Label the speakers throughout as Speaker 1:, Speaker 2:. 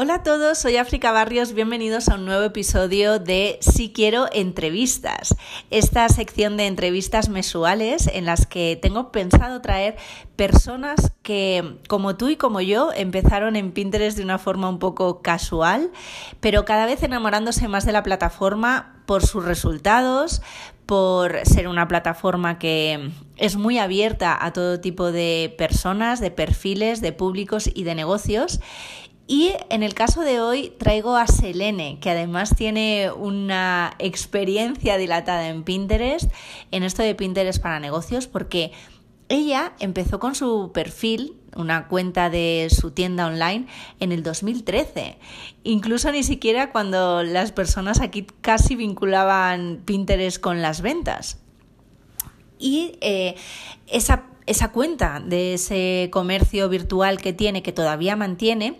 Speaker 1: Hola a todos, soy África Barrios, bienvenidos a un nuevo episodio de Si Quiero Entrevistas, esta sección de entrevistas mensuales en las que tengo pensado traer personas que, como tú y como yo, empezaron en Pinterest de una forma un poco casual, pero cada vez enamorándose más de la plataforma por sus resultados, por ser una plataforma que es muy abierta a todo tipo de personas, de perfiles, de públicos y de negocios y en el caso de hoy traigo a Selene, que además tiene una experiencia dilatada en Pinterest, en esto de Pinterest para negocios, porque ella empezó con su perfil, una cuenta de su tienda online, en el 2013. Incluso ni siquiera cuando las personas aquí casi vinculaban Pinterest con las ventas. Y eh, esa esa cuenta de ese comercio virtual que tiene, que todavía mantiene,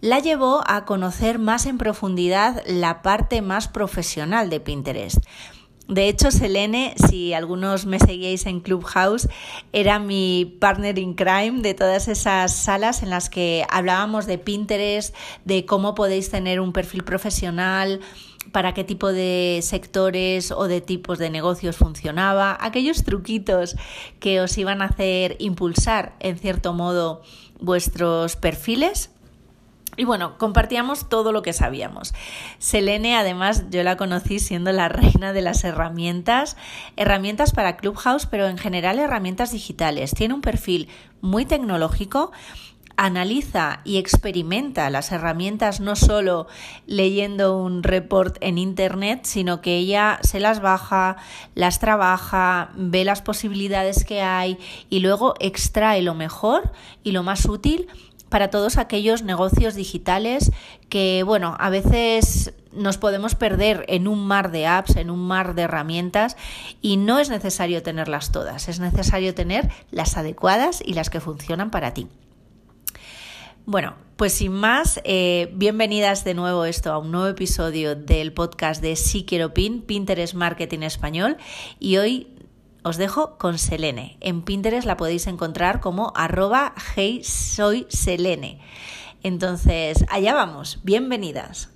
Speaker 1: la llevó a conocer más en profundidad la parte más profesional de Pinterest. De hecho, Selene, si algunos me seguíais en Clubhouse, era mi partner in crime de todas esas salas en las que hablábamos de Pinterest, de cómo podéis tener un perfil profesional, para qué tipo de sectores o de tipos de negocios funcionaba, aquellos truquitos que os iban a hacer impulsar en cierto modo vuestros perfiles. Y bueno, compartíamos todo lo que sabíamos. Selene, además, yo la conocí siendo la reina de las herramientas, herramientas para Clubhouse, pero en general herramientas digitales. Tiene un perfil muy tecnológico analiza y experimenta las herramientas no solo leyendo un report en Internet, sino que ella se las baja, las trabaja, ve las posibilidades que hay y luego extrae lo mejor y lo más útil para todos aquellos negocios digitales que, bueno, a veces nos podemos perder en un mar de apps, en un mar de herramientas y no es necesario tenerlas todas, es necesario tener las adecuadas y las que funcionan para ti. Bueno, pues sin más, eh, bienvenidas de nuevo esto a un nuevo episodio del podcast de Si Quiero Pin, Pinterest Marketing Español. Y hoy os dejo con Selene. En Pinterest la podéis encontrar como arroba soy Selene. Entonces, allá vamos, bienvenidas.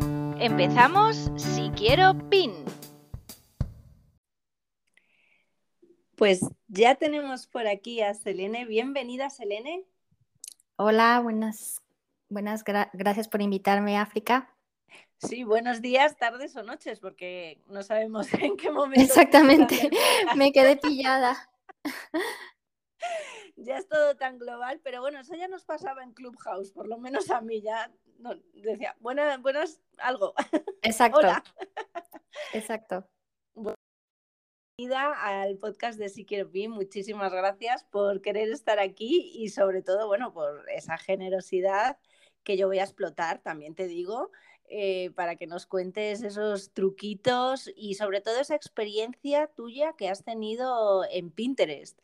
Speaker 1: Empezamos Si Quiero PIN. Pues ya tenemos por aquí a Selene. Bienvenida, Selene.
Speaker 2: Hola, buenas, buenas, gracias por invitarme, África.
Speaker 1: Sí, buenos días, tardes o noches, porque no sabemos en qué momento.
Speaker 2: Exactamente, me quedé pillada.
Speaker 1: Ya es todo tan global, pero bueno, eso ya nos pasaba en Clubhouse, por lo menos a mí ya no, decía, buenas, buenas, algo.
Speaker 2: Exacto. Hola. Exacto.
Speaker 1: Bienvenida al podcast de Si Quiero Muchísimas gracias por querer estar aquí y sobre todo, bueno, por esa generosidad que yo voy a explotar, también te digo, eh, para que nos cuentes esos truquitos y sobre todo esa experiencia tuya que has tenido en Pinterest,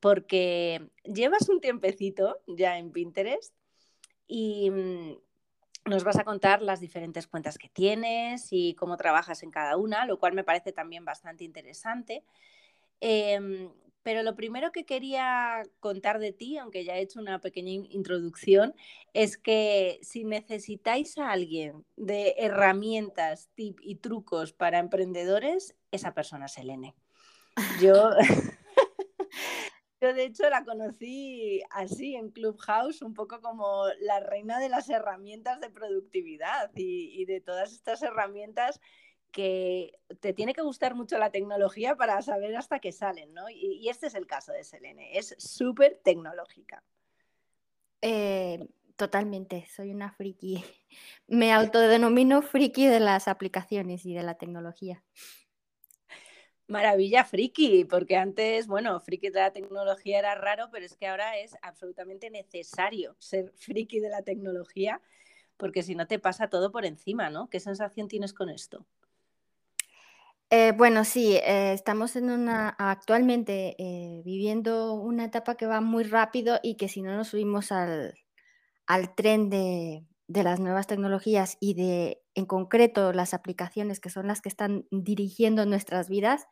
Speaker 1: porque llevas un tiempecito ya en Pinterest y mm, nos vas a contar las diferentes cuentas que tienes y cómo trabajas en cada una, lo cual me parece también bastante interesante. Em, pero lo primero que quería contar de ti, aunque ya he hecho una pequeña introducción, es que si necesitáis a alguien de herramientas, tips y trucos para emprendedores, esa persona es Elene. Yo Yo de hecho la conocí así en Clubhouse, un poco como la reina de las herramientas de productividad y, de todas estas herramientas que te tiene que gustar mucho la tecnología para saber hasta qué salen, ¿no? Y, este es el caso de Selene, es súper tecnológica.
Speaker 2: Eh, Totalmente, soy una friki. Me autodenomino friki de las aplicaciones y de la tecnología.
Speaker 1: Maravilla friki, porque antes, bueno, friki de la tecnología era raro, pero es que ahora es absolutamente necesario ser friki de la tecnología, porque si no te pasa todo por encima, ¿no? ¿Qué sensación tienes con esto?
Speaker 2: Eh, bueno, sí, eh, estamos en una, actualmente eh, viviendo una etapa que va muy rápido y que si no nos subimos al, al tren de, de las nuevas tecnologías y de, en concreto, las aplicaciones que son las que están dirigiendo nuestras vidas,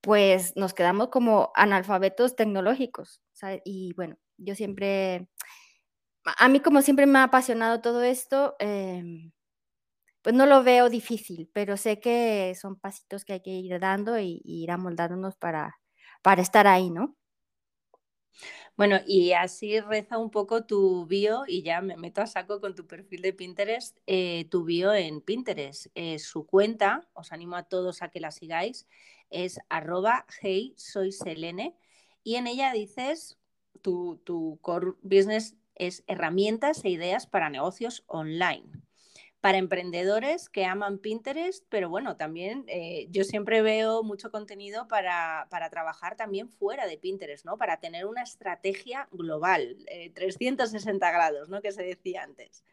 Speaker 2: pues nos quedamos como analfabetos tecnológicos. Y bueno, yo siempre, a mí como siempre me ha apasionado todo esto, em, pues no lo veo difícil, pero sé que son pasitos que hay que ir dando y, ir amoldándonos para, para estar ahí, ¿no?
Speaker 1: Bueno, y así reza un poco tu bio y ya me meto a saco con tu perfil de Pinterest, eh, tu bio en Pinterest. Eh, su cuenta, os animo a todos a que la sigáis, es arroba hey soy y en ella dices tu, tu core business es herramientas e ideas para negocios online para emprendedores que aman Pinterest, pero bueno, también eh, yo siempre veo mucho contenido para, trabajar también fuera de Pinterest, ¿no? Para tener una estrategia global, 360 eh, grados, ¿no? Que se decía antes.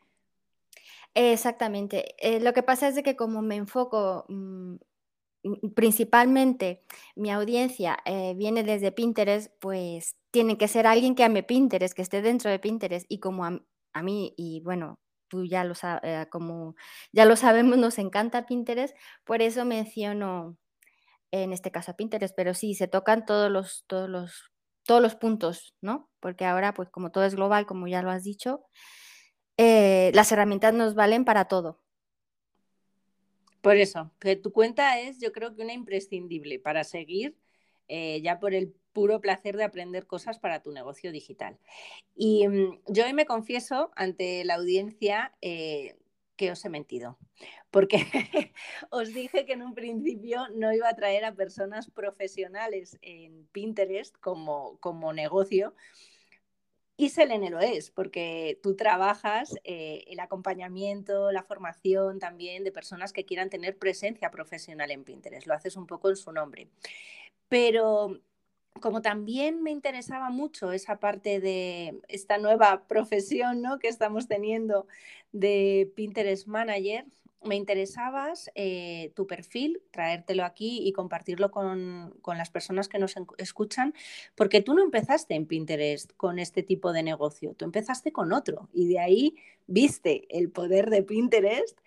Speaker 2: Exactamente. Eh, lo que pasa es que como me enfoco mm, principalmente, mi audiencia viene desde Pinterest, pues tiene que ser alguien que ame Pinterest, que esté dentro de Pinterest y como a mí, y bueno, tú ya lo, eh, como ya lo sabemos, nos encanta Pinterest, por eso menciono en este caso Pinterest, pero sí, se tocan todos los, todos los, todos los puntos, ¿no? Porque ahora, pues como todo es global, como ya lo has dicho, eh, las herramientas nos valen para todo.
Speaker 1: Por eso, que tu cuenta es yo creo que una imprescindible para seguir eh, ya por el puro placer de aprender cosas para tu negocio digital. Y mm, yo hoy me confieso ante la audiencia eh, que os he mentido, porque os dije que en un principio no iba a traer a personas profesionales en Pinterest como, como negocio. Y Selene lo es, porque tú trabajas eh, el acompañamiento, la formación también de personas que quieran tener presencia profesional en Pinterest. Lo haces un poco en su nombre. Pero como también me interesaba mucho esa parte de esta nueva profesión ¿no? que estamos teniendo de Pinterest Manager, me interesabas eh, tu perfil, traértelo aquí y compartirlo con, las personas que nos escuchan, porque tú no empezaste en Pinterest con este tipo de negocio, tú empezaste con otro y de ahí viste el poder de Pinterest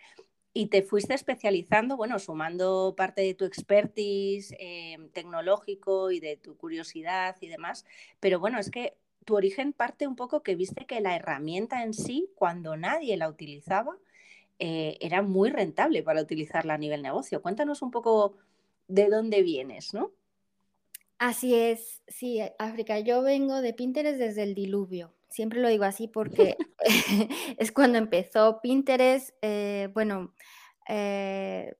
Speaker 1: y te fuiste especializando, bueno, sumando parte de tu expertise eh, tecnológico y de tu curiosidad y demás, pero bueno, es que tu origen parte un poco que viste que la herramienta en sí, cuando nadie la utilizaba, eh, era muy rentable para utilizarla a nivel negocio. Cuéntanos un poco de dónde vienes, ¿no?
Speaker 2: Así es, sí, África, yo vengo de Pinterest desde el diluvio. Siempre lo digo así porque es cuando empezó Pinterest. Eh, bueno, eh,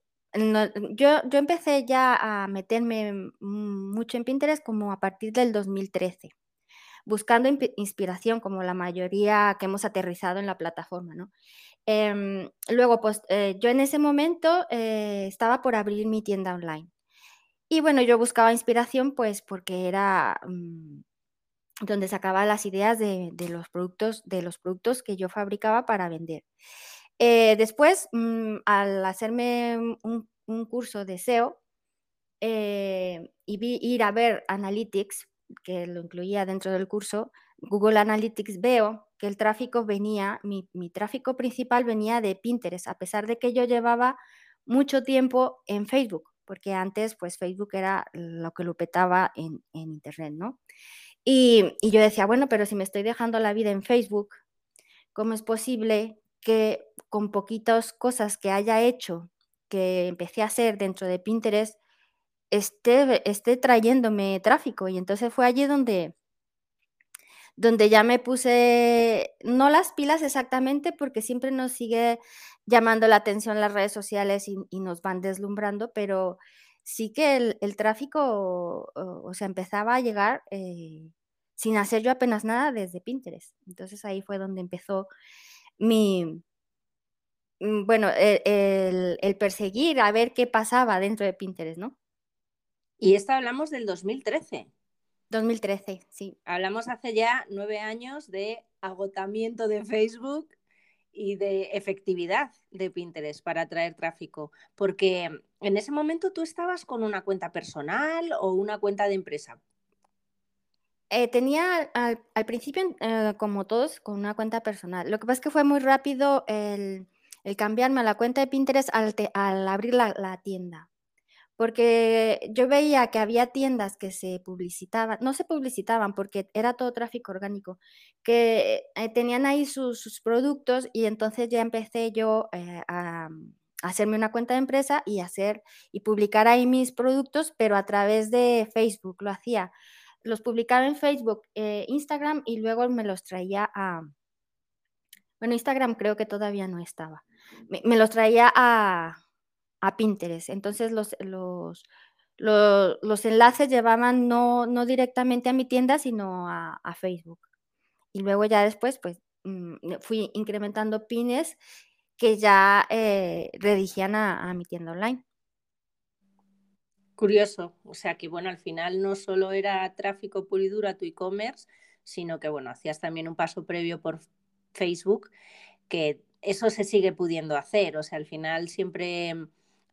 Speaker 2: yo, yo empecé ya a meterme mucho en Pinterest como a partir del 2013, buscando inspiración como la mayoría que hemos aterrizado en la plataforma, ¿no? Em, luego, pues eh, yo en ese momento estaba por abrir mi tienda online. Y bueno, yo buscaba inspiración pues porque era... Mm, donde sacaba las ideas de, los productos, de los productos que yo fabricaba para vender. Eh, después, mm, al hacerme un, curso de SEO eh, y ir a ver Analytics, que lo incluía dentro del curso, Google Analytics, veo que el tráfico venía, mi, tráfico principal venía de Pinterest, a pesar de que yo llevaba mucho tiempo en Facebook, porque antes pues Facebook era lo que lo petaba en, en Internet, ¿no? Y, yo decía, bueno, pero si me estoy dejando la vida en Facebook, ¿cómo es posible que con poquitas cosas que haya hecho, que empecé a hacer dentro de Pinterest, esté, esté trayéndome tráfico? Y entonces fue allí donde, donde ya me puse, no las pilas exactamente, porque siempre nos sigue llamando la atención las redes sociales y, nos van deslumbrando, pero sí que el, tráfico, o, sea, empezaba a llegar eh, sin hacer yo apenas nada desde Pinterest. Entonces ahí fue donde empezó mi, mm, bueno, e, el, perseguir a ver qué pasaba dentro de Pinterest, ¿no?
Speaker 1: Y esto hablamos del 2013.
Speaker 2: 2013, sí.
Speaker 1: Hablamos hace ya nueve años de agotamiento de Facebook y de efectividad de Pinterest para atraer tráfico, porque en ese momento tú estabas con una cuenta personal o una cuenta de empresa.
Speaker 2: Eh, tenía al, principio, eh, como todos, con una cuenta personal. Lo que pasa es que fue muy rápido el, cambiarme a la cuenta de Pinterest al, abrir la, tienda. Porque yo veía que había tiendas que se publicitaban, no se publicitaban porque era todo tráfico orgánico, que eh, tenían ahí sus, productos y entonces ya empecé yo a, a hacerme una cuenta de empresa y hacer y publicar ahí mis productos, pero a través de Facebook lo hacía los publicaba en Facebook, eh, Instagram y luego me los traía a... Bueno, Instagram creo que todavía no estaba. Me, los traía a, Pinterest. Entonces los, los, los, enlaces llevaban no, no, directamente a mi tienda, sino a, Facebook. Y luego ya después, pues, mm, fui incrementando pines que ya eh, redigían a mi tienda online.
Speaker 1: Curioso, o sea que bueno, al final no solo era tráfico puro y duro a tu e-commerce, sino que bueno, hacías también un paso previo por Facebook, que eso se sigue pudiendo hacer, o sea, al final siempre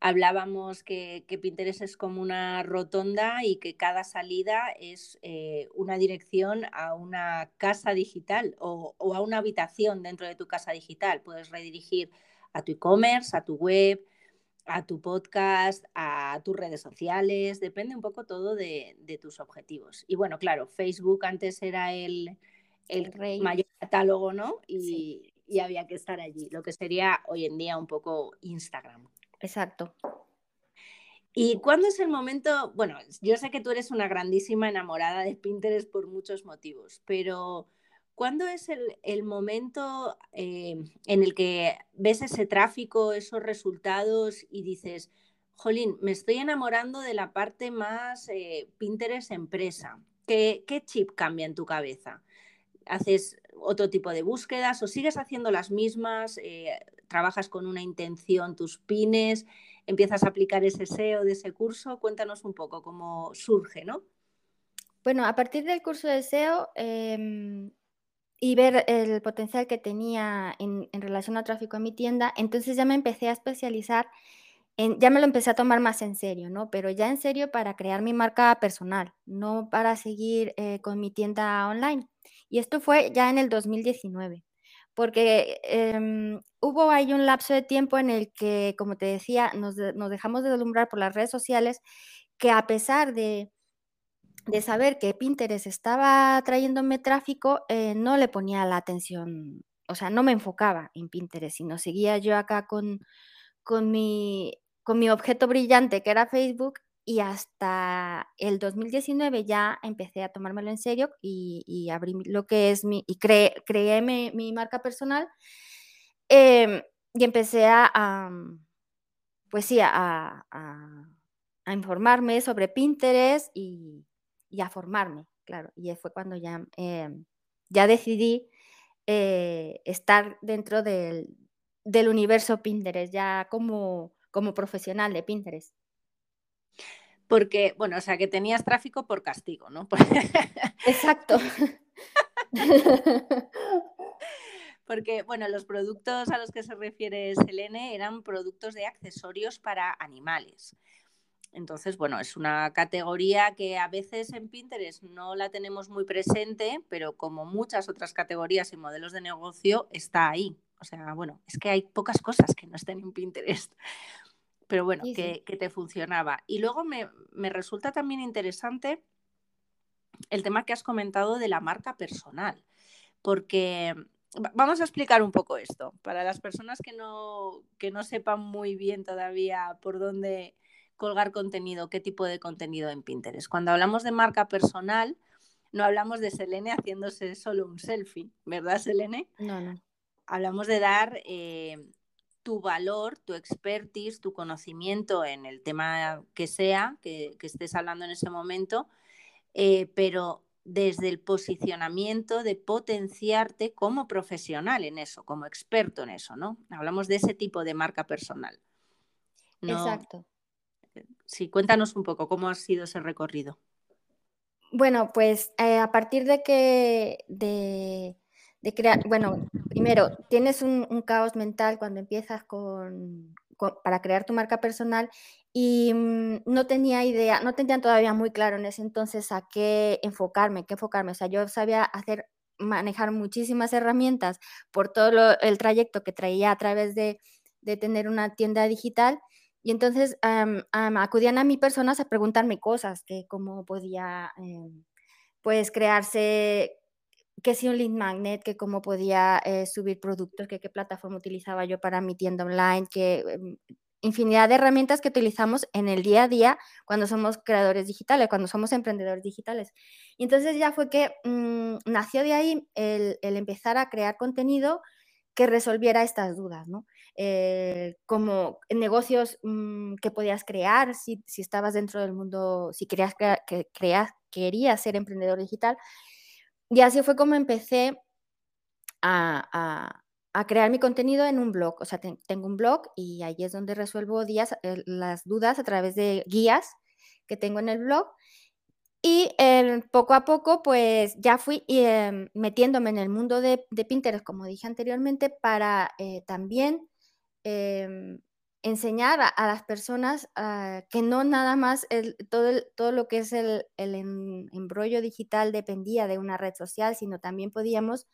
Speaker 1: hablábamos que, Pinterest es como una rotonda y que cada salida es eh, una dirección a una casa digital o, o, a una habitación dentro de tu casa digital. Puedes redirigir a tu e-commerce, a tu web, a tu podcast, a tus redes sociales, depende un poco todo de, tus objetivos. Y bueno, claro, Facebook antes era el, el, mayor catálogo, ¿no? Y, y, había que estar allí, lo que sería hoy en día un poco Instagram.
Speaker 2: Exacto.
Speaker 1: ¿Y cuándo es el momento? Bueno, yo sé que tú eres una grandísima enamorada de Pinterest por muchos motivos, pero ¿Cuándo es el, momento eh, en el que ves ese tráfico, esos resultados y dices, Jolín, me estoy enamorando de la parte más eh, Pinterest empresa? ¿Qué, chip cambia en tu cabeza? ¿Haces otro tipo de búsquedas o sigues haciendo las mismas? Eh, ¿Trabajas con una intención tus pines? ¿Empiezas a aplicar ese SEO de ese curso? Cuéntanos un poco cómo surge, ¿no?
Speaker 2: Bueno, a partir del curso de SEO, em, y ver el potencial que tenía en, relación al tráfico en mi tienda, entonces ya me empecé a especializar, en, ya me lo empecé a tomar más en serio, ¿no? Pero ya en serio para crear mi marca personal, no para seguir eh, con mi tienda online. Y esto fue ya en el 2019, porque em, hubo ahí un lapso de tiempo en el que, como te decía, nos, nos dejamos de deslumbrar por las redes sociales, que a pesar de de saber que Pinterest estaba trayéndome tráfico, eh, no le ponía la atención, o sea, no me enfocaba en Pinterest, sino seguía yo acá con, con, mi, con mi objeto brillante que era Facebook y hasta el 2019 ya empecé a tomármelo en serio y, abrí lo que es mi, y creé, mi, marca personal em, y empecé a, pues sí, a, a, informarme sobre Pinterest y, y a formarme, claro. Y fue cuando ya, em, ya decidí eh, estar dentro del, universo Pinterest, ya como, como profesional de Pinterest.
Speaker 1: Porque, bueno, o sea, que tenías tráfico por castigo, ¿no?
Speaker 2: Exacto.
Speaker 1: Porque, bueno, los productos a los que se refiere Selene eran productos de accesorios para animales. Entonces, bueno, es una categoría que a veces en Pinterest no la tenemos muy presente, pero como muchas otras categorías y modelos de negocio, está ahí. O sea, bueno, es que hay pocas cosas que no estén en Pinterest, pero bueno, Que, te funcionaba. Y luego me, me resulta también interesante el tema que has comentado de la marca personal, porque vamos a explicar un poco esto para las personas que no, que no sepan muy bien todavía por dónde colgar contenido, qué tipo de contenido en Pinterest. Cuando hablamos de marca personal, no hablamos de Selene haciéndose solo un selfie, ¿verdad, Selene?
Speaker 2: No, no.
Speaker 1: Hablamos de dar eh, tu valor, tu expertise, tu conocimiento en el tema que sea, que, estés hablando en ese momento, eh, pero desde el posicionamiento de potenciarte como profesional en eso, como experto en eso, ¿no? Hablamos de ese tipo de marca personal.
Speaker 2: Exacto.
Speaker 1: Sí, cuéntanos un poco cómo ha sido ese recorrido.
Speaker 2: Bueno, pues eh, a partir de que de, crear, bueno, primero tienes un, caos mental cuando empiezas con, para crear tu marca personal y mm, no tenía idea, no tenía todavía muy claro en ese entonces a qué enfocarme, qué enfocarme. O sea, yo sabía hacer, manejar muchísimas herramientas por todo el trayecto que traía a través de, de tener una tienda digital y entonces acudían a mí personas a preguntarme cosas, que cómo podía, em, pues, crearse, que si un lead magnet, que cómo podía eh, subir productos, que qué plataforma utilizaba yo para mi tienda online, que em, infinidad de herramientas que utilizamos en el día a día cuando somos creadores digitales, cuando somos emprendedores digitales. Y entonces ya fue que mm, nació de ahí el, empezar a crear contenido que resolviera estas dudas, ¿no? Eh, como negocios mm, que podías crear si, estabas dentro del mundo, si querías, que, creas, querías ser emprendedor digital. Y así fue como empecé a, crear mi contenido en un blog. O sea, tengo un blog y ahí es donde resuelvo días, eh, las dudas a través de guías que tengo en el blog. Y em, poco a poco, pues ya fui em, metiéndome en el mundo de, Pinterest, como dije anteriormente, para eh, también Em, enseñar a, las personas ah, que no nada más todo, todo lo que es el, el embrollo digital dependía de una red social, sino también podíamos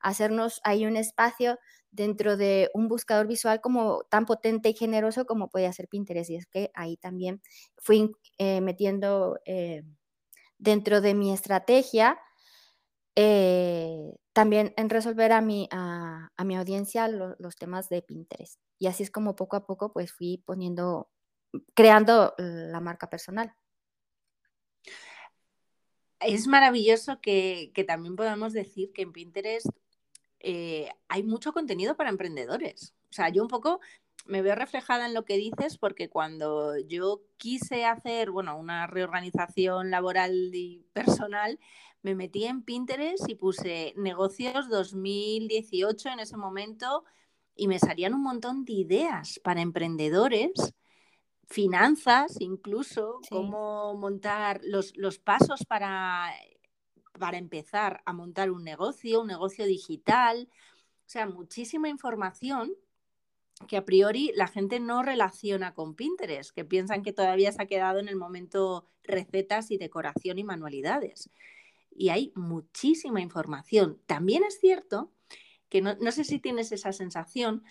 Speaker 2: hacernos ahí un espacio dentro de un buscador visual como tan potente y generoso como podía ser Pinterest. Y es que ahí también fui eh, metiendo eh, dentro de mi estrategia eh, también en resolver a mi, a, mi audiencia los temas de Pinterest. Y así es como poco a poco pues fui poniendo, creando la marca personal.
Speaker 1: Es maravilloso que, también podamos decir que en Pinterest eh, hay mucho contenido para emprendedores. O sea, yo un poco me veo reflejada en lo que dices porque cuando yo quise hacer, bueno, una reorganización laboral y personal, me metí en Pinterest y puse negocios 2018 en ese momento y me salían un montón de ideas para emprendedores, finanzas incluso, cómo montar los, los pasos para, para empezar a montar un negocio, un negocio digital. O sea, muchísima información que a priori la gente no relaciona con Pinterest, que piensan que todavía se ha quedado en el momento recetas y decoración y manualidades. Y hay muchísima información. También es cierto que no, sé si tienes esa sensación,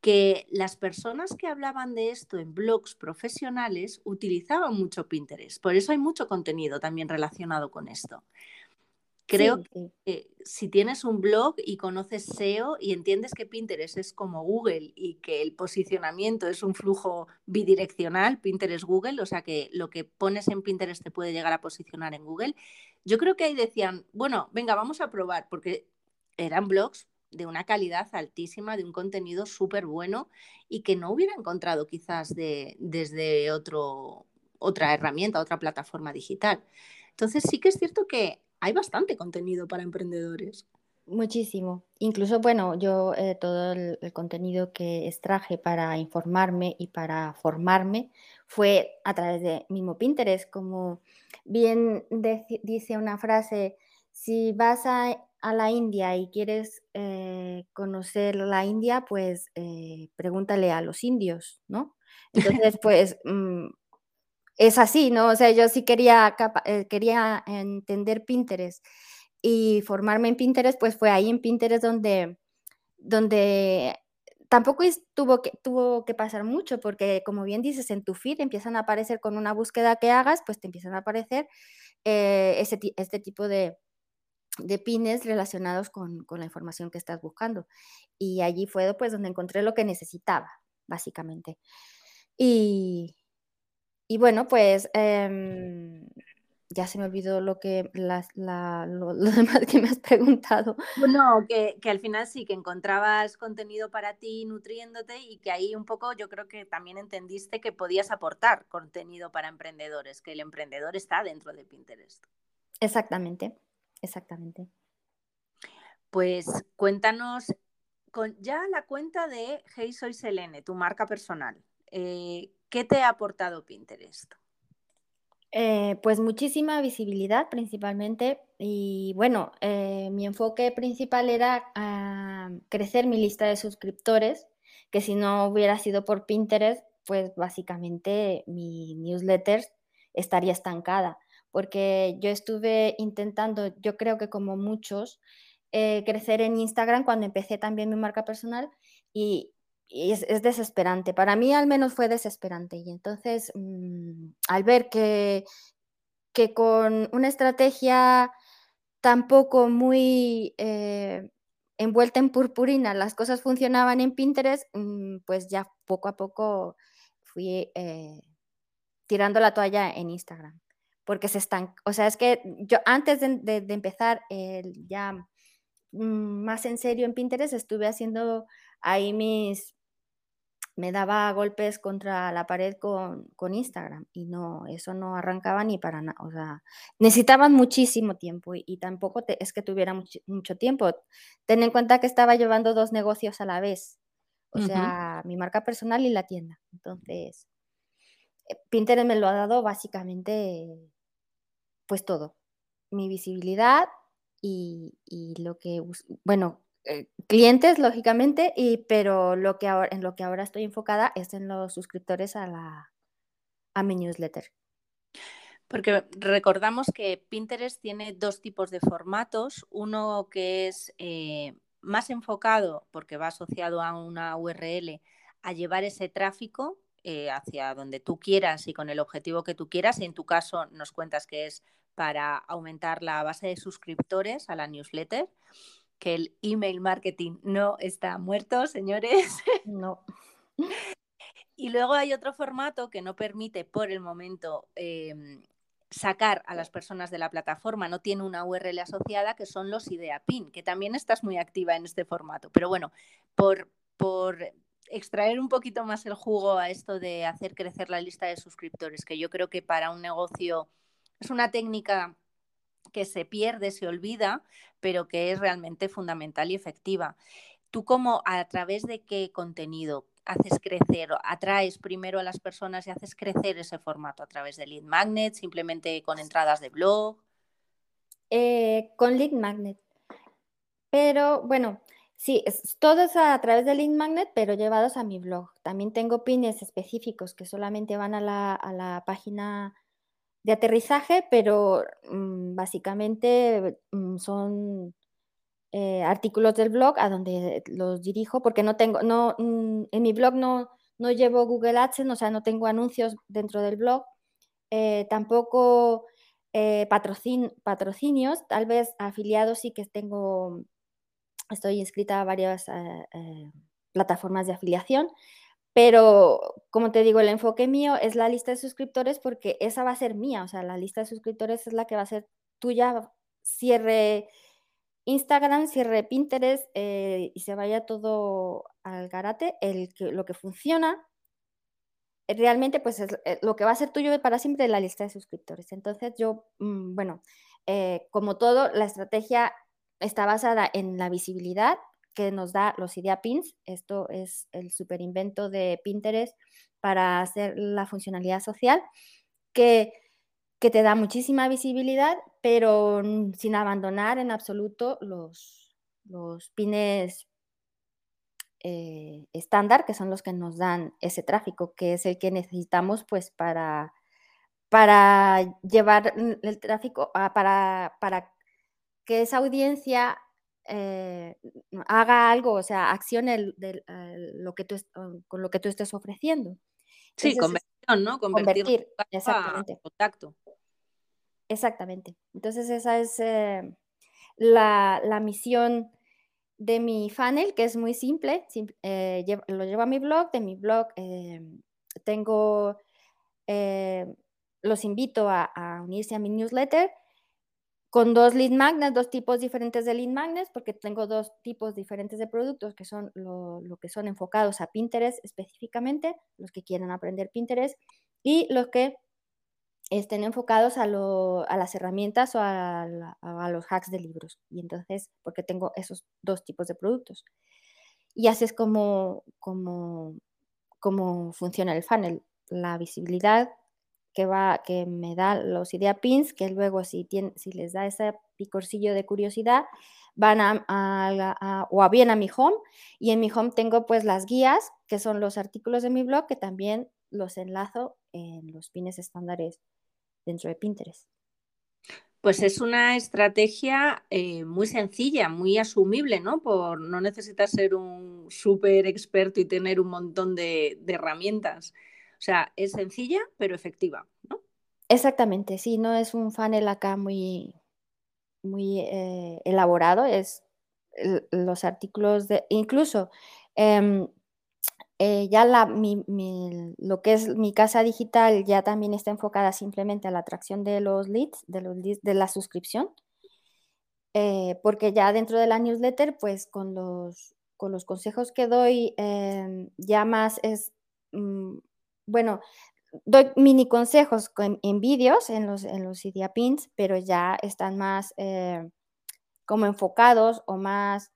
Speaker 1: que las personas que hablaban de esto en blogs profesionales utilizaban mucho Pinterest. Por eso hay mucho contenido también relacionado con esto. Creo que si tienes un blog y conoces SEO y entiendes que Pinterest es como Google y que el posicionamiento es un flujo bidireccional, Pinterest Google, o sea que lo que pones en Pinterest te puede llegar a posicionar en Google, yo creo que ahí decían, bueno, venga, vamos a probar, porque eran blogs de una calidad altísima, de un contenido súper bueno y que no hubiera encontrado quizás de, desde otro, otra herramienta, otra plataforma digital. Entonces sí que es cierto que hay bastante contenido para emprendedores.
Speaker 2: Muchísimo. Incluso, bueno, yo eh, todo el, contenido que extraje para informarme y para formarme fue a través de mismo Pinterest, como bien dice una frase, si vas a a la India y quieres eh, conocer la India, pues eh, pregúntale a los indios, ¿no? Entonces, pues mm, es así, ¿no? O sea, yo sí quería, eh, quería entender Pinterest y formarme en Pinterest, pues fue ahí en Pinterest donde, donde tampoco tuvo que, tuvo que pasar mucho, porque como bien dices, en tu feed empiezan a aparecer con una búsqueda que hagas, pues te empiezan a aparecer ese, este tipo de, de pines relacionados con, la información que estás buscando. Y allí fue pues donde encontré lo que necesitaba, básicamente. Y, y bueno, pues em, ya se me olvidó lo que lo, demás que me has preguntado.
Speaker 1: Bueno, que, que, al final sí, que encontrabas contenido para ti nutriéndote y que ahí un poco yo creo que también entendiste que podías aportar contenido para emprendedores, que el emprendedor está dentro de Pinterest.
Speaker 2: Exactamente. exactamente.
Speaker 1: Pues cuéntanos, con ya la cuenta de Hey Soy Selene, tu marca personal, eh, ¿qué te ha aportado Pinterest?
Speaker 2: Eh, pues muchísima visibilidad principalmente y bueno, eh, mi enfoque principal era ah, crecer mi lista de suscriptores, que si no hubiera sido por Pinterest, pues básicamente mi newsletter estaría estancada, porque yo estuve intentando, yo creo que como muchos, crecer en Instagram cuando empecé también mi marca personal y, es, desesperante. Para mí al menos fue desesperante. Y entonces, mm, al ver que, que con una estrategia tampoco muy eh, envuelta en purpurina las cosas funcionaban en Pinterest, mm, pues ya poco a poco fui eh, tirando la toalla en Instagram. Porque se están, o sea, es que yo antes de, empezar ya Mm, más en serio en Pinterest, estuve haciendo ahí mis, me daba golpes contra la pared con, Instagram y no, eso no arrancaba ni para nada, o sea, necesitaban muchísimo tiempo y, tampoco es que tuviera mucho, tiempo. Ten en cuenta que estaba llevando dos negocios a la vez, o sea, mi marca personal y la tienda. Entonces, eh, Pinterest me lo ha dado básicamente, pues todo, mi visibilidad, y, lo que, bueno, eh, clientes, lógicamente, y, pero lo que ahora, en lo que ahora estoy enfocada es en los suscriptores a, la, a mi newsletter.
Speaker 1: Porque recordamos que Pinterest tiene dos tipos de formatos, uno que es eh, más enfocado, porque va asociado a una URL, a llevar ese tráfico eh, hacia donde tú quieras y con el objetivo que tú quieras. Y en tu caso nos cuentas que es para aumentar la base de suscriptores a la newsletter, que el email marketing no está muerto, señores.
Speaker 2: No.
Speaker 1: Y luego hay otro formato que no permite por el momento em, sacar a las personas de la plataforma, no tiene una URL asociada, que son los idea pin, que también estás muy activa en este formato. Pero bueno, por, por extraer un poquito más el jugo a esto de hacer crecer la lista de suscriptores, que yo creo que para un negocio es una técnica que se pierde, se olvida, pero que es realmente fundamental y efectiva. ¿Tú cómo, a través de qué contenido haces crecer, atraes primero a las personas y haces crecer ese formato a través de lead magnet, simplemente con entradas de blog?
Speaker 2: Eh, con lead magnet. Pero bueno, sí, es, todo es a través de lead magnet, pero llevados a mi blog. También tengo pines específicos que solamente van a la, a la página de aterrizaje, pero mm, básicamente mm, son eh, artículos del blog a donde los dirijo, porque no tengo, no, mm, en mi blog no, no llevo Google Ads, o sea, no tengo anuncios dentro del blog, eh, tampoco eh, patrocinios, tal vez afiliados sí que tengo, estoy inscrita a varias plataformas de afiliación, pero, como te digo, el enfoque mío es la lista de suscriptores porque esa va a ser mía, o sea, la lista de suscriptores es la que va a ser tuya, cierre Instagram, cierre Pinterest eh, y se vaya todo al garate, el que, lo que funciona realmente pues es eh, lo que va a ser tuyo para siempre la lista de suscriptores. Entonces yo, mm, bueno, eh, como todo, la estrategia está basada en la visibilidad, que nos da los idea pins. Esto es el super invento de Pinterest para hacer la funcionalidad social, que, que te da muchísima visibilidad, pero sin abandonar en absoluto los, los pines eh, estándar, que son los que nos dan ese tráfico, que es el que necesitamos pues para, para llevar el tráfico, para, para que esa audiencia eh, haga algo, o sea, accione lo que tú, con lo que tú estés ofreciendo.
Speaker 1: Sí, conversión, ¿no?
Speaker 2: Convertir, exactamente.
Speaker 1: contacto.
Speaker 2: Exactamente. Entonces esa es eh, la, misión de mi funnel, que es muy simple. Eh, lo llevo a mi blog. De mi blog tengo, los invito a unirse a mi newsletter con dos lead magnets, dos tipos diferentes de lead magnets, porque tengo dos tipos diferentes de productos que son lo, que son enfocados a Pinterest específicamente, los que quieren aprender Pinterest, y los que estén enfocados a, las herramientas o a, los hacks de libros. Y entonces, porque tengo esos dos tipos de productos. Y así es como, como, como funciona el funnel. La visibilidad que, va, que me da los idea pins, que luego si, si les da ese picorcillo de curiosidad, van a, o bien a mi home y en mi home tengo pues las guías, que son los artículos de mi blog, que también los enlazo en los pines estándares dentro de Pinterest.
Speaker 1: Pues es una estrategia eh, muy sencilla, muy asumible, ¿no? Por no necesitar ser un súper experto y tener un montón de, herramientas. O sea, es sencilla, pero efectiva, ¿no?
Speaker 2: Exactamente, sí, no es un funnel acá muy, muy eh, elaborado, es los artículos de, incluso em, eh, ya la, lo que es mi casa digital ya también está enfocada simplemente a la atracción de los leads, de, los de la suscripción, eh, porque ya dentro de la newsletter, pues con los, con los consejos que doy, em, ya más es, mm, bueno, doy mini consejos en, vídeos, en los, en los idea pins, pero ya están más eh, como enfocados o más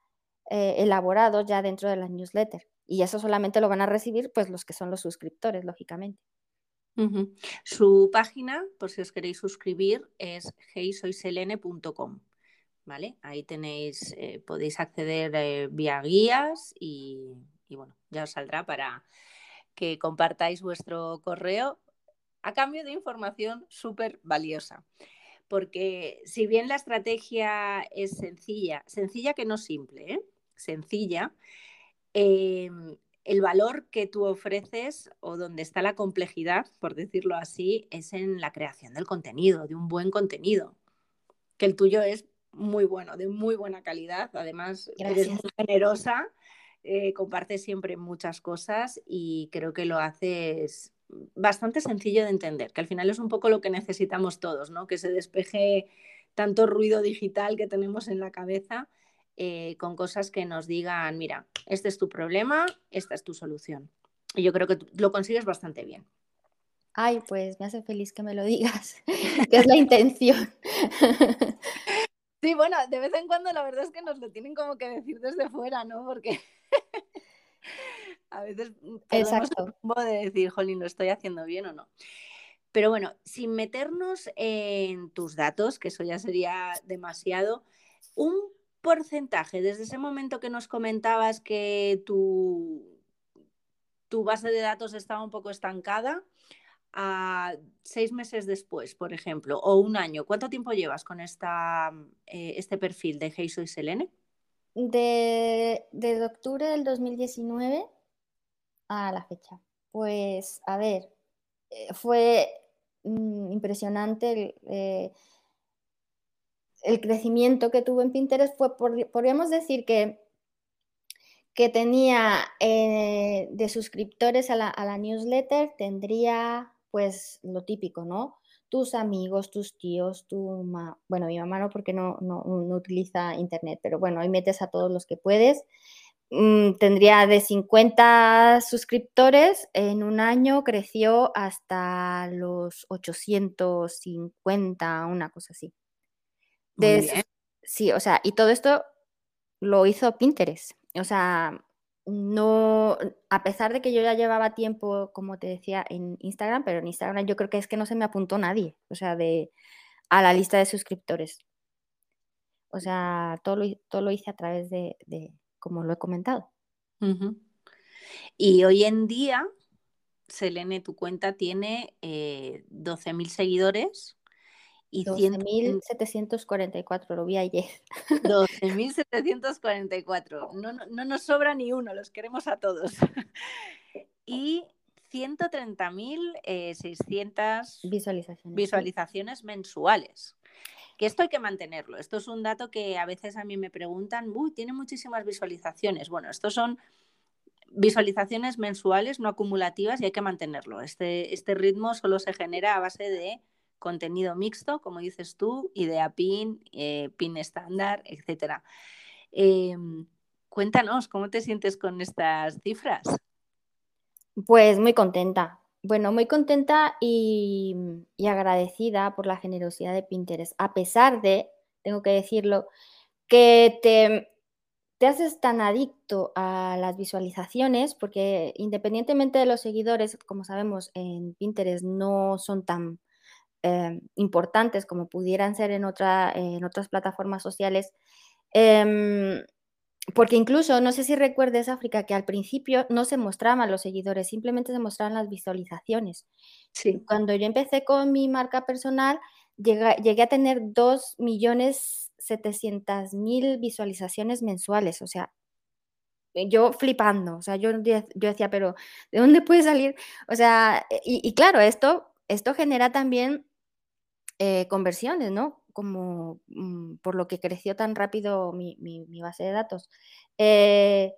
Speaker 2: elaborados ya dentro de la newsletter. Y eso solamente lo van a recibir pues los que son los suscriptores, lógicamente.
Speaker 1: Su página, por si os queréis suscribir, es heysoyselene.com. ¿Vale? Ahí tenéis, eh, podéis acceder eh, vía guías y, bueno, ya os saldrá para que compartáis vuestro correo a cambio de información súper valiosa. Porque si bien la estrategia es sencilla, sencilla que no simple, ¿eh? sencilla, Em, el valor que tú ofreces o donde está la complejidad, por decirlo así, es en la creación del contenido, de un buen contenido, que el tuyo es muy bueno, de muy buena calidad, además eres muy generosa, eh, compartes siempre muchas cosas y creo que lo haces bastante sencillo de entender, que al final es un poco lo que necesitamos todos, ¿no? Que se despeje tanto ruido digital que tenemos en la cabeza eh, con cosas que nos digan, mira, este es tu problema, esta es tu solución. Y yo creo que lo consigues bastante bien.
Speaker 2: Ay, pues me hace feliz que me lo digas, que es la intención.
Speaker 1: Sí, bueno, de vez en cuando la verdad es que nos lo tienen como que decir desde fuera, ¿no? Porque a veces Exacto. de decir, jolín, lo estoy haciendo bien o no. Pero bueno, sin meternos en tus datos, que eso ya sería demasiado, un porcentaje desde ese momento que nos comentabas que tu, tu base de datos estaba un poco estancada a seis meses después, por ejemplo, o un año? ¿Cuánto tiempo llevas con esta, eh, este perfil de Heiso y Selene?
Speaker 2: De, de octubre del 2019 a la fecha. Pues, a ver, eh, fue mm, impresionante eh, el crecimiento que tuvo en Pinterest fue, podríamos decir que, que tenía eh, de suscriptores a la, newsletter, tendría pues lo típico, ¿no? Tus amigos, tus tíos, tu bueno, mi mamá no porque no, no, utiliza internet, pero bueno, ahí metes a todos los que puedes. Mm, tendría de 50 suscriptores, en un año creció hasta los 850, una cosa así sí, o sea, y todo esto lo hizo Pinterest. O sea, no, a pesar de que yo ya llevaba tiempo, como te decía, en Instagram, pero en Instagram yo creo que es que no se me apuntó nadie, o sea, de, a la lista de suscriptores. O sea, todo lo, todo lo hice a través de, como lo he comentado.
Speaker 1: Y hoy en día, Selene, tu cuenta tiene eh, 12.000 seguidores
Speaker 2: y 12.744, lo vi ayer.
Speaker 1: 12.744. No, no, no, nos sobra ni uno, los queremos a todos. y 130.600 eh,
Speaker 2: visualizaciones,
Speaker 1: visualizaciones mensuales. Que esto hay que mantenerlo. Esto es un dato que a veces a mí me preguntan, uy, tiene muchísimas visualizaciones. Bueno, estos son visualizaciones mensuales, no acumulativas, y hay que mantenerlo. Este, este ritmo solo se genera a base de contenido mixto, como dices tú, idea pin, eh, pin estándar, etc. Em, cuéntanos, ¿cómo te sientes con estas cifras?
Speaker 2: Pues muy contenta, bueno, muy contenta y, agradecida por la generosidad de Pinterest, a pesar de, tengo que decirlo, que te, te haces tan adicto a las visualizaciones, porque independientemente de los seguidores, como sabemos, en Pinterest no son tan eh, importantes como pudieran ser en, otra, en otras plataformas sociales. Em, porque incluso, no sé si recuerdes, África, que al principio no se mostraban los seguidores, simplemente se mostraban las visualizaciones.
Speaker 1: Sí.
Speaker 2: Cuando yo empecé con mi marca personal, llegué, llegué a tener 2.700.000 visualizaciones mensuales, o sea, yo flipando, o sea, yo, yo decía, pero ¿de dónde puede salir? O sea, y, y claro, esto, esto genera también eh, conversiones, ¿no? Como mm, por lo que creció tan rápido mi, base de datos. Eh,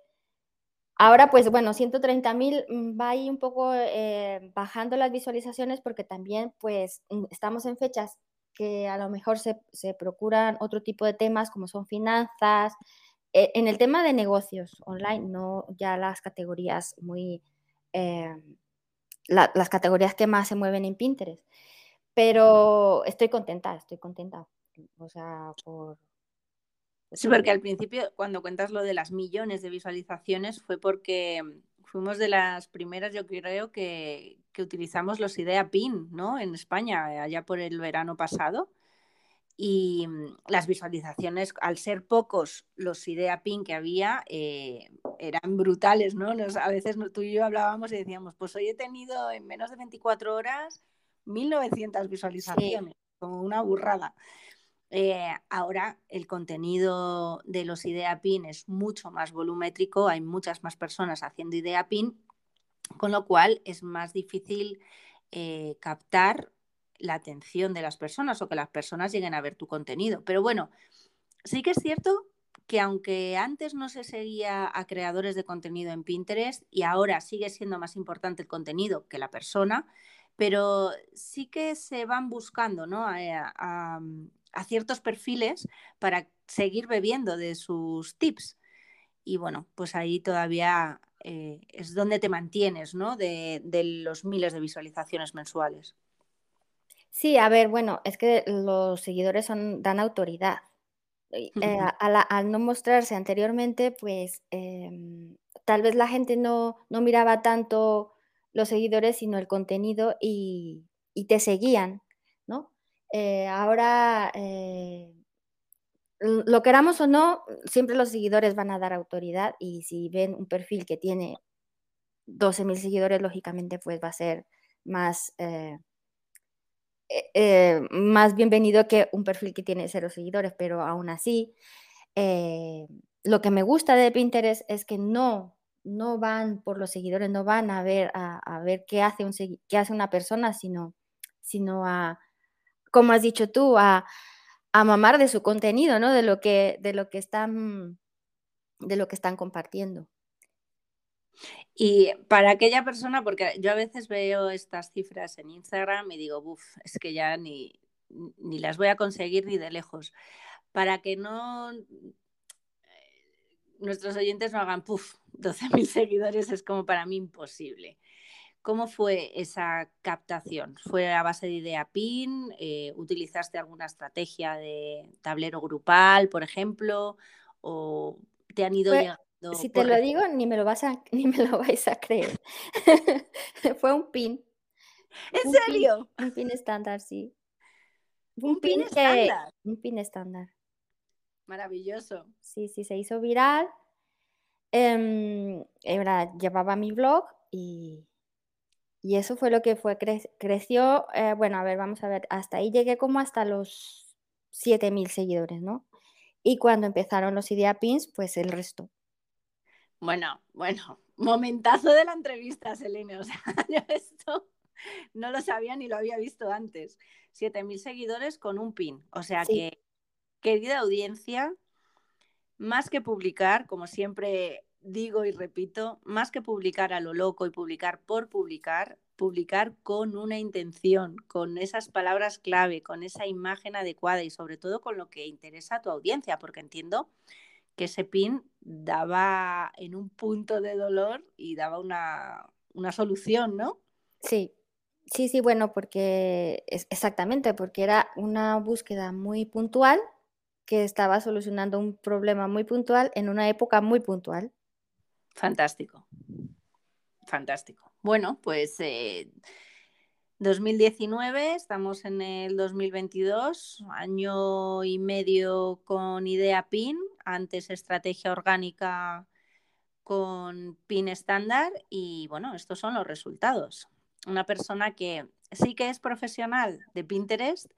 Speaker 2: ahora, pues bueno, 130.000 mm, va ahí un poco eh, bajando las visualizaciones porque también pues mm, estamos en fechas que a lo mejor se, procuran otro tipo de temas como son finanzas, en el tema de negocios online, no ya las categorías muy, las categorías que más se mueven en Pinterest. Pero estoy contenta, estoy contenta. O sea, por...
Speaker 1: Sí, porque al principio, cuando cuentas lo de las millones de visualizaciones, fue porque fuimos de las primeras, yo creo, que, que utilizamos los Idea Pin, ¿no? En España, allá por el verano pasado. Y las visualizaciones, al ser pocos los Idea Pin que había, eh, eran brutales, ¿no? a veces tú y yo hablábamos y decíamos, pues hoy he tenido en menos de 24 horas 1900 visualizaciones, como una burrada. Eh, ahora el contenido de los idea pin es mucho más volumétrico, hay muchas más personas haciendo idea pin, con lo cual es más difícil eh, captar la atención de las personas o que las personas lleguen a ver tu contenido. Pero bueno, sí que es cierto que aunque antes no se seguía a creadores de contenido en Pinterest y ahora sigue siendo más importante el contenido que la persona, pero sí que se van buscando eh, mm, a, ciertos perfiles para seguir bebiendo de sus tips. Y bueno, pues ahí todavía eh, es donde te mantienes, ¿no? De, los miles de visualizaciones mensuales.
Speaker 2: Sí, a ver, bueno, es que los seguidores son, dan autoridad. Eh, al no mostrarse anteriormente, pues em, tal vez la gente no, no miraba tanto los seguidores, sino el contenido y, te seguían, ¿no? Eh, ahora, eh, lo queramos o no, siempre los seguidores van a dar autoridad y si ven un perfil que tiene 12.000 seguidores, lógicamente pues va a ser más, eh, más bienvenido que un perfil que tiene cero seguidores, pero aún así, lo que me gusta de Pinterest es que no no van por los seguidores, no van a ver, a, ver qué hace, un, qué hace una persona, sino, sino a, como has dicho tú, a, a mamar de su contenido, ¿no? De lo que, de lo que están, de lo que están compartiendo.
Speaker 1: Y para aquella persona, porque yo a veces veo estas cifras en Instagram y digo, uff, es que ya ni, ni las voy a conseguir ni de lejos. Para que no nuestros oyentes no hagan, puff, 12.000 seguidores es como para mí imposible. ¿Cómo fue esa captación? ¿Fue a base de idea PIN? Eh, ¿Utilizaste alguna estrategia de tablero grupal, por ejemplo? ¿O te han ido llegando?
Speaker 2: Si te lo digo, ni me lo, vas a, ni me lo vais a creer. fue un PIN.
Speaker 1: ¿En serio?
Speaker 2: un PIN estándar, sí.
Speaker 1: Un, PIN, estándar.
Speaker 2: Un PIN estándar.
Speaker 1: Maravilloso.
Speaker 2: Sí, sí, se hizo viral. Em, llevaba mi blog y, y, eso fue lo que fue, creció, eh, bueno, a ver, vamos a ver, hasta ahí llegué como hasta los 7000 seguidores, ¿no? Y cuando empezaron los idea pins, pues el resto.
Speaker 1: Bueno, bueno, momentazo de la entrevista, Selene. O sea, yo esto no lo sabía ni lo había visto antes. 7000 seguidores con un pin. O sea que querida audiencia, más que publicar, como siempre digo y repito, más que publicar a lo loco y publicar por publicar, publicar con una intención, con esas palabras clave, con esa imagen adecuada y sobre todo con lo que interesa a tu audiencia, porque entiendo que ese pin daba en un punto de dolor y daba una, una solución, ¿no?
Speaker 2: Sí, sí, sí, bueno, porque exactamente, porque era una búsqueda muy puntual que estaba solucionando un problema muy puntual en una época muy puntual.
Speaker 1: Fantástico. Fantástico. Bueno, pues 2019, eh, estamos en el 2022, año y medio con idea PIN, antes estrategia orgánica con PIN estándar y bueno, estos son los resultados. Una persona que sí que es profesional de Pinterest,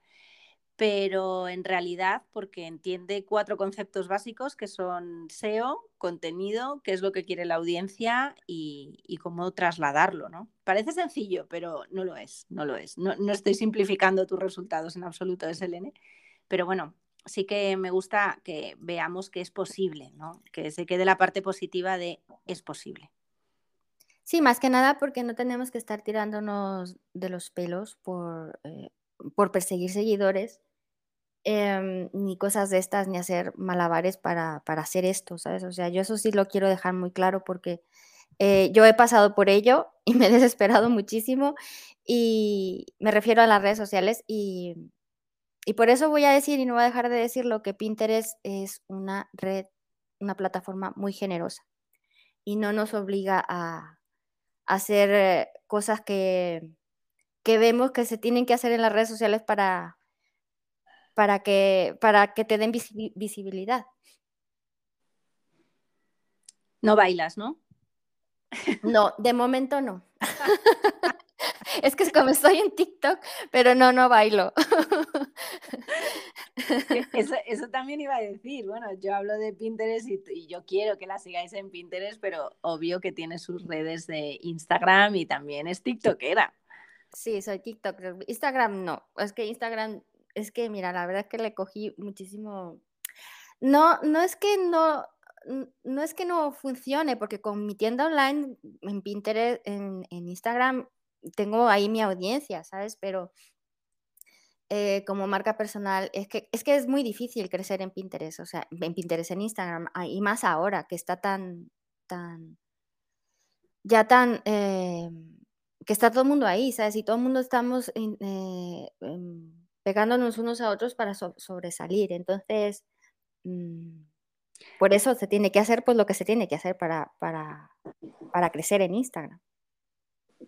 Speaker 1: pero en realidad porque entiende cuatro conceptos básicos que son SEO, contenido, qué es lo que quiere la audiencia y, cómo trasladarlo, ¿no? Parece sencillo, pero no lo es, no lo es. No, estoy simplificando tus resultados en absoluto, SLN, pero bueno, sí que me gusta que veamos que es posible, ¿no? Que se quede la parte positiva de es posible.
Speaker 2: Sí, más que nada porque no tenemos que estar tirándonos de los pelos por, eh, por perseguir seguidores, em, ni cosas de estas, ni hacer malabares para, hacer esto, ¿sabes? O sea, yo eso sí lo quiero dejar muy claro porque eh, yo he pasado por ello y me he desesperado muchísimo y me refiero a las redes sociales y, y por eso voy a decir y no voy a dejar de decirlo que Pinterest es una red, una plataforma muy generosa y no nos obliga a, hacer eh, cosas que, que vemos que se tienen que hacer en las redes sociales para, para, que, para que te den visibilidad.
Speaker 1: No bailas, ¿no?
Speaker 2: No, de momento no. es que es como estoy en TikTok, pero no, no bailo.
Speaker 1: Eso, también iba a decir. Bueno, yo hablo de Pinterest y, yo quiero que la sigáis en Pinterest, pero obvio que tiene sus redes de Instagram y también es TikTokera.
Speaker 2: Sí, soy TikTok. Instagram no. Es que Instagram, es que mira, la verdad es que le cogí muchísimo. No, no es que no, no es que no funcione, porque con mi tienda online en Pinterest, en, en Instagram, tengo ahí mi audiencia, ¿sabes? Pero eh, como marca personal, es que, es que es muy difícil crecer en Pinterest, o sea, en Pinterest, en Instagram, ah, y más ahora que está tan, tan, ya tan, eh, que está todo el mundo ahí, ¿sabes? Y todo el mundo estamos eh, em, pegándonos unos a otros para sobresalir. Entonces, mm, por eso se tiene que hacer pues lo que se tiene que hacer para, para, para crecer en Instagram.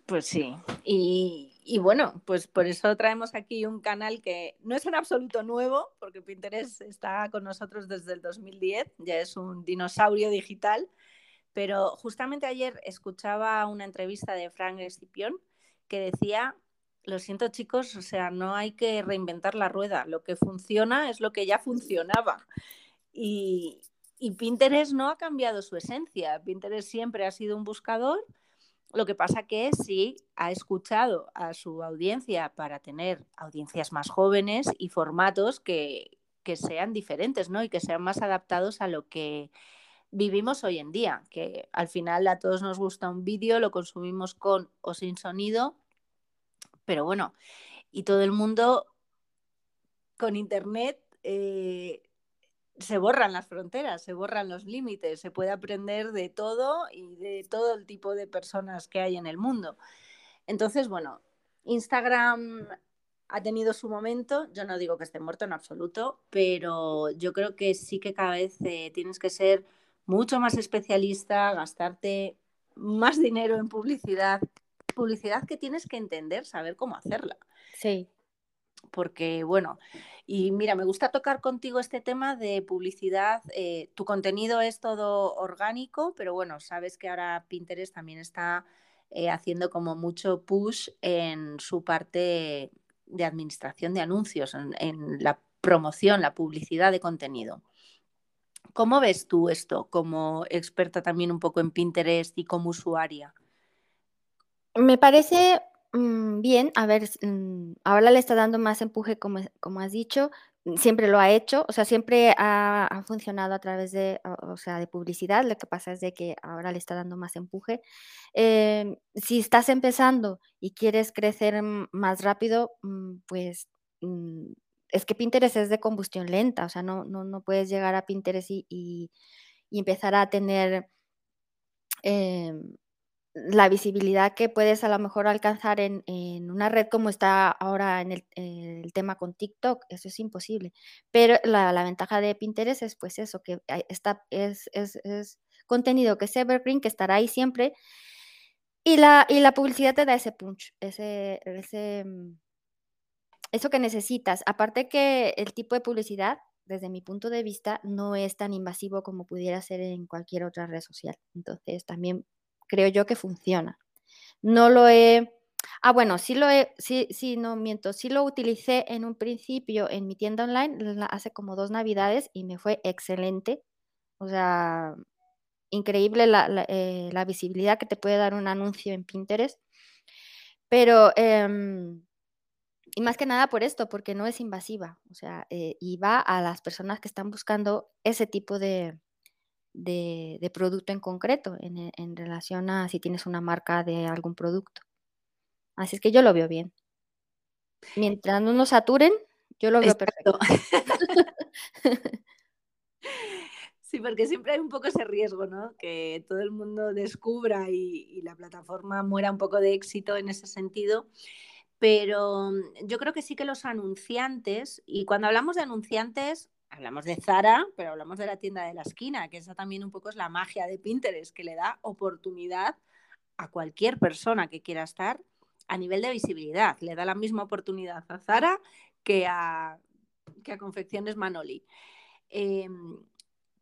Speaker 1: Pues sí, y, bueno, pues por eso traemos aquí un canal que no es en absoluto nuevo, porque Pinterest está con nosotros desde el 2010, ya es un dinosaurio digital, pero justamente ayer escuchaba una entrevista de Frank Escipión que decía, lo siento chicos, o sea, no hay que reinventar la rueda, lo que funciona es lo que ya funcionaba. Y, y Pinterest no ha cambiado su esencia, Pinterest siempre ha sido un buscador lo que pasa que sí ha escuchado a su audiencia para tener audiencias más jóvenes y formatos que, sean diferentes, ¿no? Y que sean más adaptados a lo que vivimos hoy en día, que al final a todos nos gusta un vídeo, lo consumimos con o sin sonido, pero bueno, y todo el mundo con internet eh, se borran las fronteras, se borran los límites, se puede aprender de todo y de todo el tipo de personas que hay en el mundo. Entonces, bueno, Instagram ha tenido su momento, yo no digo que esté muerto en absoluto, pero yo creo que sí que cada vez eh, tienes que ser mucho más especialista, gastarte más dinero en publicidad, publicidad que tienes que entender, saber cómo hacerla.
Speaker 2: Sí.
Speaker 1: Porque, bueno, y mira, me gusta tocar contigo este tema de publicidad. Eh, tu contenido es todo orgánico, pero bueno, sabes que ahora Pinterest también está eh, haciendo como mucho push en su parte de administración de anuncios, en, la promoción, la publicidad de contenido. ¿Cómo ves tú esto como experta también un poco en Pinterest y como usuaria?
Speaker 2: Me parece Mm, bien, a ver, mm, ahora le está dando más empuje, como, como has dicho, mm, siempre lo ha hecho, o sea, siempre ha, funcionado a través de, o, sea, de publicidad, lo que pasa es de que ahora le está dando más empuje. Em, si estás empezando y quieres crecer más rápido, pues es que Pinterest es de combustión lenta, o sea, no, no, no puedes llegar a Pinterest y, empezar a tener... Em, la visibilidad que puedes a lo mejor alcanzar en, una red como está ahora en el, tema con TikTok, eso es imposible. Pero la, ventaja de Pinterest es pues eso, que está, es, es, contenido que es evergreen, que estará ahí siempre. Y la, y la publicidad te da ese punch, ese, ese, mm, eso que necesitas. Aparte que el tipo de publicidad, desde mi punto de vista, no es tan invasivo como pudiera ser en cualquier otra red social. Entonces, también creo yo que funciona. No lo he... Ah, bueno, sí lo he, sí, sí, no miento, sí lo utilicé en un principio en mi tienda online hace como dos navidades y me fue excelente. O sea, increíble la, eh, visibilidad que te puede dar un anuncio en Pinterest. Pero, em, y más que nada por esto, porque no es invasiva, o sea, eh, y va a las personas que están buscando ese tipo de, de, producto en concreto en, en, relación a si tienes una marca de algún producto. Así es que yo lo veo bien. Mientras no nos saturen, yo lo veo perfecto.
Speaker 1: Sí, porque siempre hay un poco ese riesgo, ¿no? Que todo el mundo descubra y, y, la plataforma muera un poco de éxito en ese sentido. Pero yo creo que sí que los anunciantes, y cuando hablamos de anunciantes, hablamos de Zara, pero hablamos de la tienda de la esquina, que esa también un poco es la magia de Pinterest, que le da oportunidad a cualquier persona que quiera estar a nivel de visibilidad. Le da la misma oportunidad a Zara que a, que a Confecciones Manoli. Em,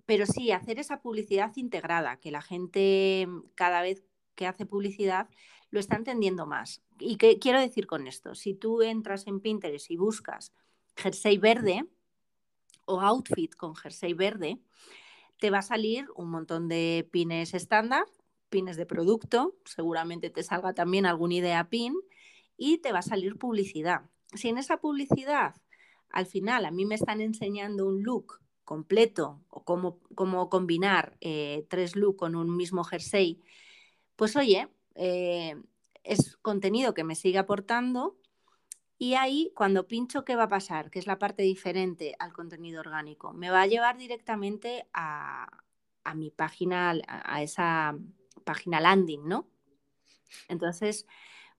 Speaker 1: pero sí, hacer esa publicidad integrada, que la gente cada vez que hace publicidad lo está entendiendo más. ¿Y qué quiero decir con esto? Si tú entras en Pinterest y buscas jersey verde, o outfit con jersey verde, te va a salir un montón de pines estándar, pines de producto, seguramente te salga también algún idea pin y te va a salir publicidad. Si en esa publicidad al final a mí me están enseñando un look completo o cómo, cómo combinar eh, tres looks con un mismo jersey, pues oye, eh, es contenido que me sigue aportando y ahí, cuando pincho, ¿qué va a pasar? Que es la parte diferente al contenido orgánico. Me va a llevar directamente a, mi página, a esa página landing, ¿no? Entonces,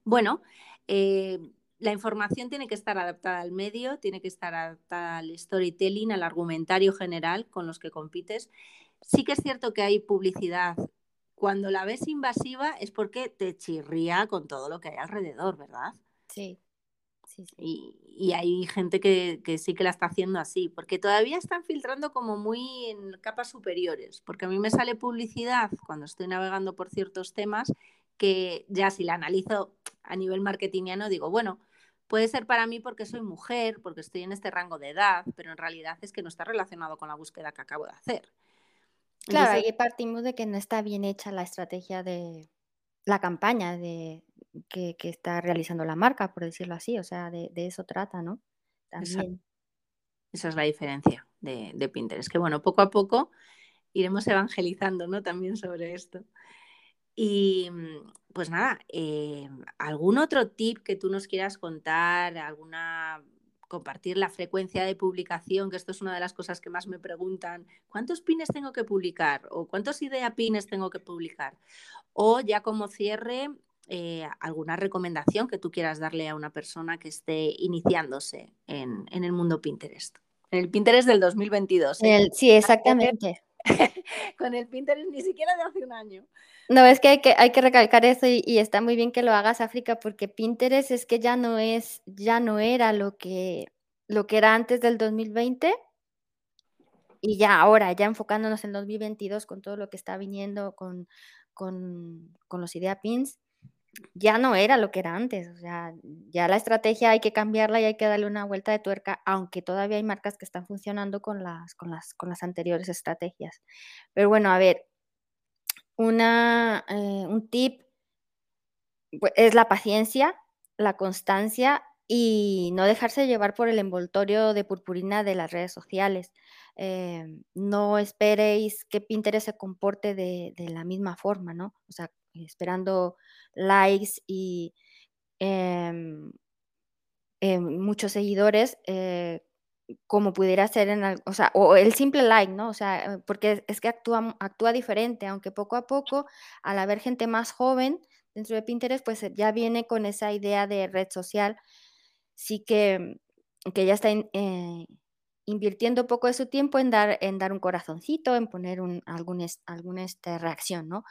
Speaker 1: bueno, eh, la información tiene que estar adaptada al medio, tiene que estar adaptada al storytelling, al argumentario general con los que compites. Sí que es cierto que hay publicidad. Cuando la ves invasiva es porque te chirría con todo lo que hay alrededor, ¿verdad?
Speaker 2: Sí.
Speaker 1: Y, hay gente que, sí que la está haciendo así, porque todavía están filtrando como muy en capas superiores, porque a mí me sale publicidad cuando estoy navegando por ciertos temas que ya si la analizo a nivel marketingiano digo, bueno, puede ser para mí porque soy mujer, porque estoy en este rango de edad, pero en realidad es que no está relacionado con la búsqueda que acabo de hacer.
Speaker 2: Claro, ahí partimos de que no está bien hecha la estrategia de la campaña de, que, está realizando la marca, por decirlo así. O sea, de, eso trata, ¿no?
Speaker 1: También. Esa es la diferencia de, de, Pinterest. Que bueno, poco a poco iremos evangelizando, ¿no? También sobre esto. Y pues nada, eh, ¿algún otro tip que tú nos quieras contar? ¿Alguna compartir la frecuencia de publicación, que esto es una de las cosas que más me preguntan, ¿cuántos pines tengo que publicar? ¿O cuántos idea pines tengo que publicar? O ya como cierre, eh, alguna recomendación que tú quieras darle a una persona que esté iniciándose en, el mundo Pinterest. En el Pinterest del 2022.
Speaker 2: ¿eh? sí, exactamente.
Speaker 1: Con el Pinterest ni siquiera de hace un año.
Speaker 2: No, es que hay que, hay que recalcar eso y, está muy bien que lo hagas, África, porque Pinterest es que ya no es, ya no era lo que, lo que era antes del 2020 y ya ahora, ya enfocándonos en 2022 con todo lo que está viniendo con, con, con los idea pins, ya no era lo que era antes, o sea, ya la estrategia hay que cambiarla y hay que darle una vuelta de tuerca, aunque todavía hay marcas que están funcionando con las, con las, con las anteriores estrategias. Pero bueno, a ver, una, eh, un tip pues, es la paciencia, la constancia y no dejarse llevar por el envoltorio de purpurina de las redes sociales. Em, no esperéis que Pinterest se comporte de, de la misma forma, ¿no? O sea, esperando likes y em, em, muchos seguidores, eh, como pudiera ser en, o sea, o el simple like, ¿no? O sea, porque es que actúa, actúa diferente, aunque poco a poco, al haber gente más joven dentro de Pinterest, pues ya viene con esa idea de red social, sí que, que ya está eh, invirtiendo poco de su tiempo en dar, en dar un corazoncito, en poner un, alguna este, reacción, ¿no?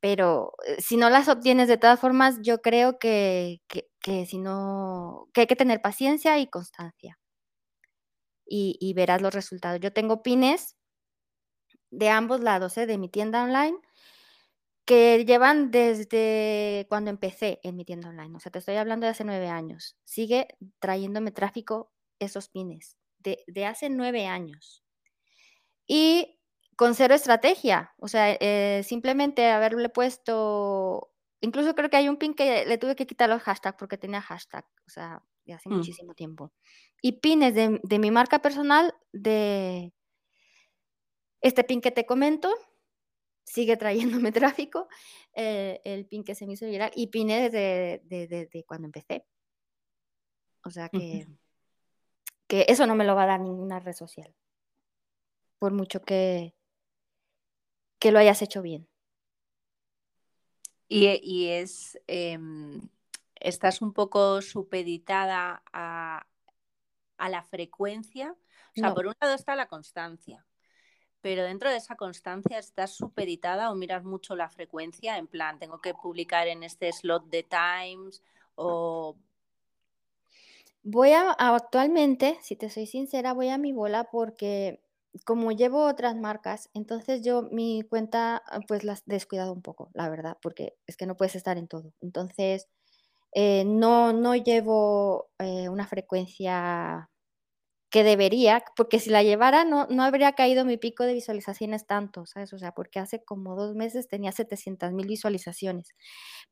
Speaker 2: Pero eh, si no las obtienes de todas formas, yo creo que, que, si no, que hay que tener paciencia y constancia. Y, verás los resultados. Yo tengo pines de ambos lados, ¿eh? de mi tienda online, que llevan desde cuando empecé en mi tienda online. O sea, te estoy hablando de hace nueve años. Sigue trayéndome tráfico esos pines de, hace nueve años. Y con cero estrategia, o sea, eh, simplemente haberle puesto, incluso creo que hay un pin que le tuve que quitar los hashtags porque tenía hashtag, o sea, de hace mm. muchísimo tiempo. Y pines de, mi marca personal, de este pin que te comento, sigue trayéndome tráfico, eh, el pin que se me hizo viral, y pines de, de, cuando empecé. O sea que que eso no me lo va a dar ninguna red social, por mucho que, que lo hayas hecho bien.
Speaker 1: Y, es, em, estás un poco supeditada a, la frecuencia. O sea, por un lado está la constancia, pero dentro de esa constancia estás supeditada o miras mucho la frecuencia, en plan, tengo que publicar en este slot de Times o
Speaker 2: Voy a actualmente, si te soy sincera, voy a mi bola porque como llevo otras marcas, entonces yo mi cuenta, ah, pues las descuidado un poco, la verdad, porque es que no puedes estar en todo. Entonces, eh, no no llevo, eh, una frecuencia que debería, porque si la llevara no no habría caído mi pico de visualizaciones tanto, ¿sabes? O sea, porque hace como dos meses tenía 700,000 visualizaciones.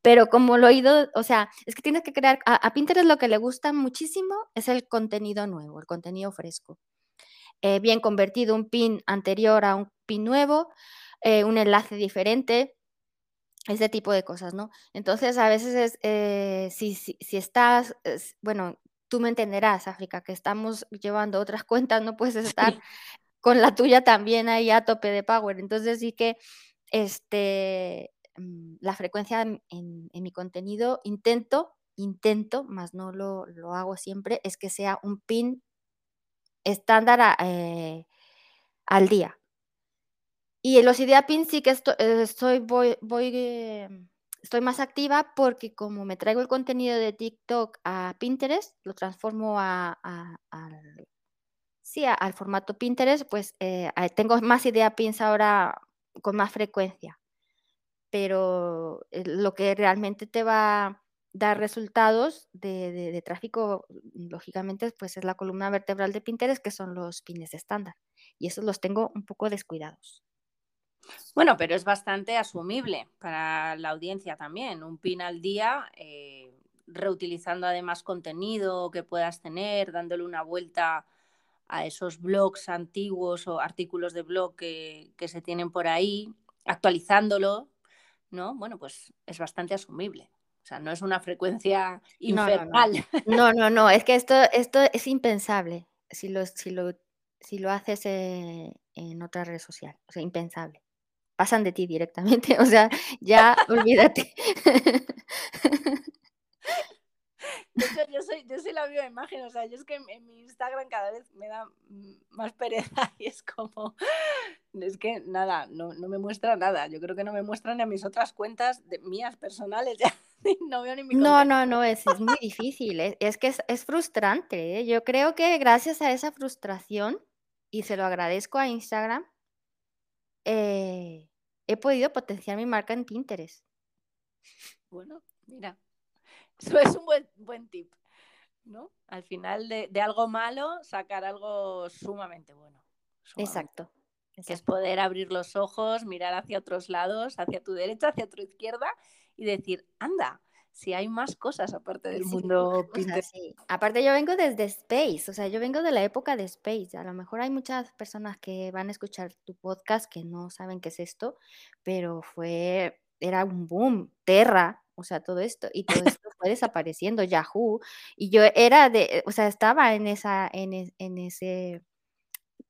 Speaker 2: Pero como lo he ido o sea, es que tienes que crear a Pinterest lo que le gusta muchísimo es el contenido nuevo, el contenido fresco. Eh, bien convertido un pin anterior a un pin nuevo, eh, un enlace diferente, ese tipo de cosas, ¿no? Entonces, a veces es, eh, si si estás, bueno, tú me entenderás, África, que estamos llevando otras cuentas, no puedes estar con la tuya también ahí a tope de power. Entonces sí que este, mm, la frecuencia en, mi contenido intento, intento, más no lo, hago siempre, es que sea un pin estándar eh, al día. Y en los idea pins sí que eh, estoy, em, estoy más activa porque como me traigo el contenido de TikTok a Pinterest, lo transformo a, sí, al formato Pinterest, pues eh, tengo más idea pins ahora con más frecuencia. Pero eh, lo que realmente te va dar resultados de, tráfico, lógicamente, pues es la columna vertebral de Pinterest, que son los pines estándar. Y esos los tengo un poco descuidados.
Speaker 1: Bueno, pero es bastante asumible para la audiencia también. Un pin al día, eh, reutilizando además contenido que puedas tener, dándole una vuelta a esos blogs antiguos o artículos de blog que, se tienen por ahí, actualizándolo, ¿no? Bueno, pues es bastante asumible. O sea, no es una frecuencia infernal.
Speaker 2: No, no, no, es que esto, esto es impensable si lo, si lo, si lo haces eh, en otra red social. O sea, impensable pasan de ti directamente, o sea, ya olvídate.
Speaker 1: De hecho, yo soy, yo soy la misma imagen, o sea, yo es que en, mi Instagram cada vez me da más pereza y es como, es que nada, no, no, me muestra nada. Yo creo que no me muestran ni a mis otras cuentas de, mías personales, ya no veo ni mi
Speaker 2: No, no, no, es, es muy difícil, es, que es, es frustrante. ¿eh? Yo creo que gracias a esa frustración, y se lo agradezco a Instagram, eh, he podido potenciar mi marca en Pinterest.
Speaker 1: Bueno, mira, eso es un buen, buen tip, ¿no? Al final de, algo malo, sacar algo sumamente bueno.
Speaker 2: Exacto,
Speaker 1: Que es poder abrir los ojos, mirar hacia otros lados, hacia tu derecha, hacia tu izquierda y decir, anda, si hay más cosas aparte del mundo Pinterest.
Speaker 2: Aparte yo vengo desde Space, o sea, yo vengo de la época de Space. A lo mejor hay muchas personas que van a escuchar tu podcast que no saben qué es esto, pero fue, era un boom, Terra, o sea, todo esto. Y todo esto fue desapareciendo Yahoo y yo era de, o sea, estaba en esa, en, en ese,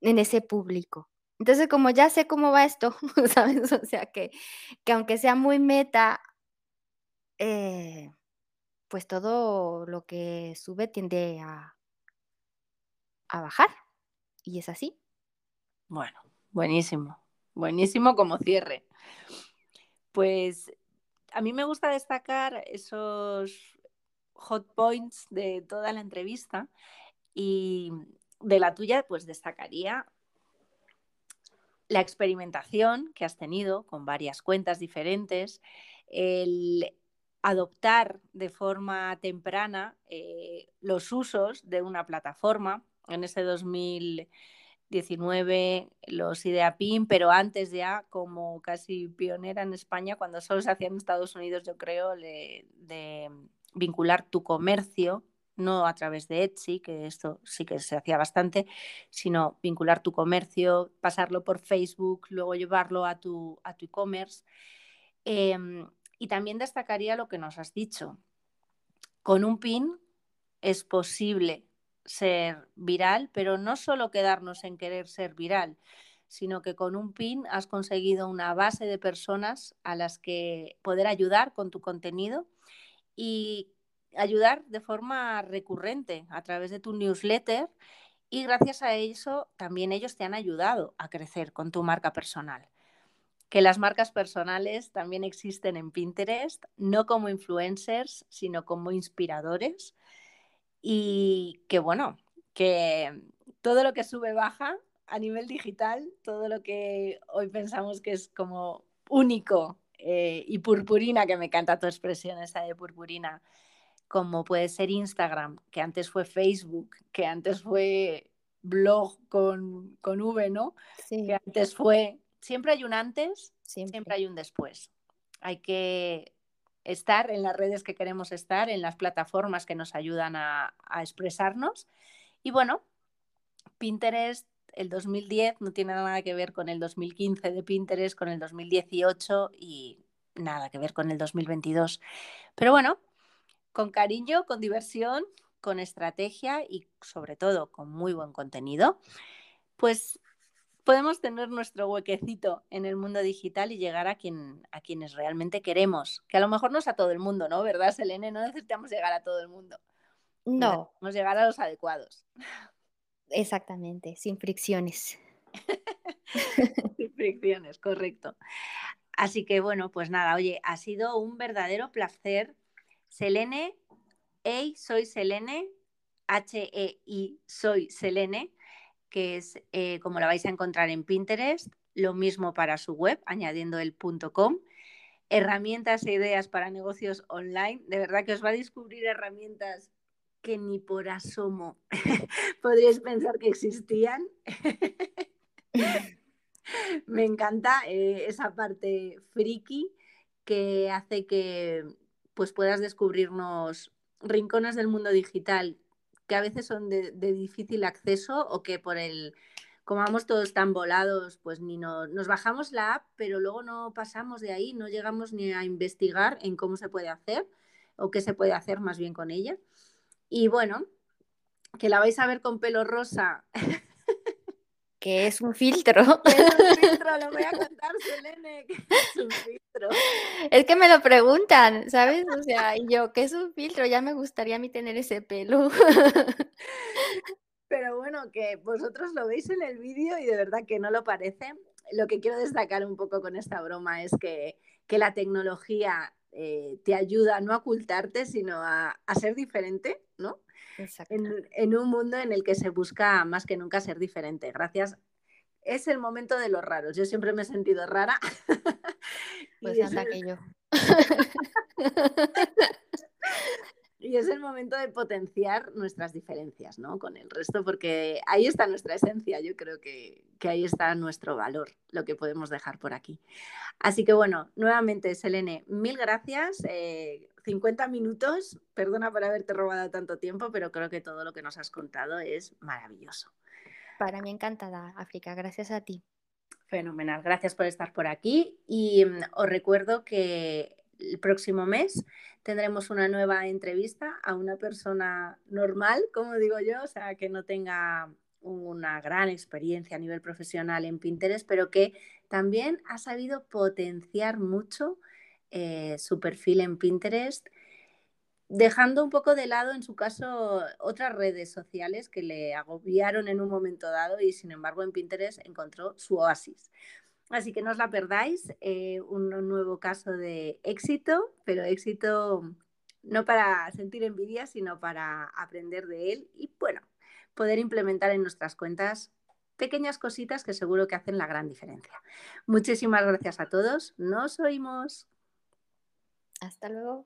Speaker 2: en ese público. Entonces, como ya sé cómo va esto, ¿sabes? O sea, que, que aunque sea muy meta, eh, pues todo lo que sube tiende a, a bajar. Y es así.
Speaker 1: Bueno, buenísimo. Buenísimo como cierre. Pues a mí me gusta destacar esos hot points de toda la entrevista y de la tuya pues destacaría la experimentación que has tenido con varias cuentas diferentes, el adoptar de forma temprana eh, los usos de una plataforma. En ese 2019 los IdeaPin, pero antes ya como casi pionera en España, cuando solo se hacía en Estados Unidos, yo creo, de vincular tu comercio no a través de Etsy, que esto sí que se hacía bastante, sino vincular tu comercio, pasarlo por Facebook, luego llevarlo a tu a tu e-commerce. Em, y también destacaría lo que nos has dicho. Con un pin es posible ser viral, pero no solo quedarnos en querer ser viral, sino que con un pin has conseguido una base de personas a las que poder ayudar con tu contenido y ayudar de forma recurrente a través de tu newsletter y gracias a eso también ellos te han ayudado a crecer con tu marca personal. Que las marcas personales también existen en Pinterest, no como influencers, sino como inspiradores. Y que bueno, que todo lo que sube baja a nivel digital, todo lo que hoy pensamos que es como único eh, y purpurina, que me encanta tu expresión esa de purpurina, como puede ser Instagram, que antes fue Facebook, que antes fue blog con, con V, ¿no? Que antes fue, siempre hay un antes, siempre. hay un después. Hay que estar en las redes que queremos estar, en las plataformas que nos ayudan a, a expresarnos. Y bueno, Pinterest el 2010 no tiene nada que ver con el 2015 de Pinterest, con el 2018 y nada que ver con el 2022. Pero bueno, con cariño, con diversión, con estrategia y sobre todo con muy buen contenido, pues podemos tener nuestro huequecito en el mundo digital y llegar a, quien, a quienes realmente queremos, que a lo mejor no es a todo el mundo, ¿no? ¿Verdad, Selene? No necesitamos llegar a todo el mundo.
Speaker 2: No.
Speaker 1: Necesitamos llegar a los adecuados.
Speaker 2: Exactamente, sin fricciones.
Speaker 1: sin fricciones, correcto. Así que bueno, pues nada, oye, ha sido un verdadero placer Selene, Hey, soy Selene, H-E-I, soy Selene, que es eh, como la vais a encontrar en Pinterest, lo mismo para su web, añadiendo el .com. Herramientas e ideas para negocios online. De verdad que os va a descubrir herramientas que ni por asomo podríais pensar que existían. Me encanta eh, esa parte friki que hace que pues puedas descubrirnos rincones del mundo digital que a veces son de, difícil acceso o que por el, como vamos todos tan volados, pues ni nos bajamos la app, pero luego no pasamos de ahí, no llegamos ni a investigar en cómo se puede hacer o qué se puede hacer más bien con ella. Y bueno, que la vais a ver con pelo rosa
Speaker 2: que es un filtro.
Speaker 1: es un filtro? Lo voy a contar, Selene, que es un filtro.
Speaker 2: Es que me lo preguntan, ¿sabes? O sea, y yo, ¿qué es un filtro? Ya me gustaría a mí tener ese pelo.
Speaker 1: Pero bueno, que vosotros lo veis en el vídeo y de verdad que no lo parece. Lo que quiero destacar un poco con esta broma es que, que la tecnología eh, te ayuda no a ocultarte, sino a, a ser diferente, en, un mundo en el que se busca más que nunca ser diferente. Gracias. Es el momento de los raros. Yo siempre me he sentido rara.
Speaker 2: Pues anda que yo.
Speaker 1: y es el momento de potenciar nuestras diferencias ¿no? con el resto, porque ahí está nuestra esencia, yo creo que, ahí está nuestro valor, lo que podemos dejar por aquí. Así que bueno, nuevamente, Selene, mil gracias. Eh, 50 minutos, perdona por haberte robado tanto tiempo, pero creo que todo lo que nos has contado es maravilloso.
Speaker 2: Para mí encantada, África, gracias a ti.
Speaker 1: Fenomenal, gracias por estar por aquí y mm, os recuerdo que el próximo mes tendremos una nueva entrevista a una persona normal, como digo yo, o sea, que no tenga una gran experiencia a nivel profesional en Pinterest, pero que también ha sabido potenciar mucho eh, su perfil en Pinterest, dejando un poco de lado, en su caso, otras redes sociales que le agobiaron en un momento dado y, sin embargo, en Pinterest encontró su oasis. Así que no os la perdáis, eh, un nuevo caso de éxito, pero éxito no para sentir envidia, sino para aprender de él y, bueno, poder implementar en nuestras cuentas pequeñas cositas que seguro que hacen la gran diferencia. Muchísimas gracias a todos. Nos oímos.
Speaker 2: Hasta luego.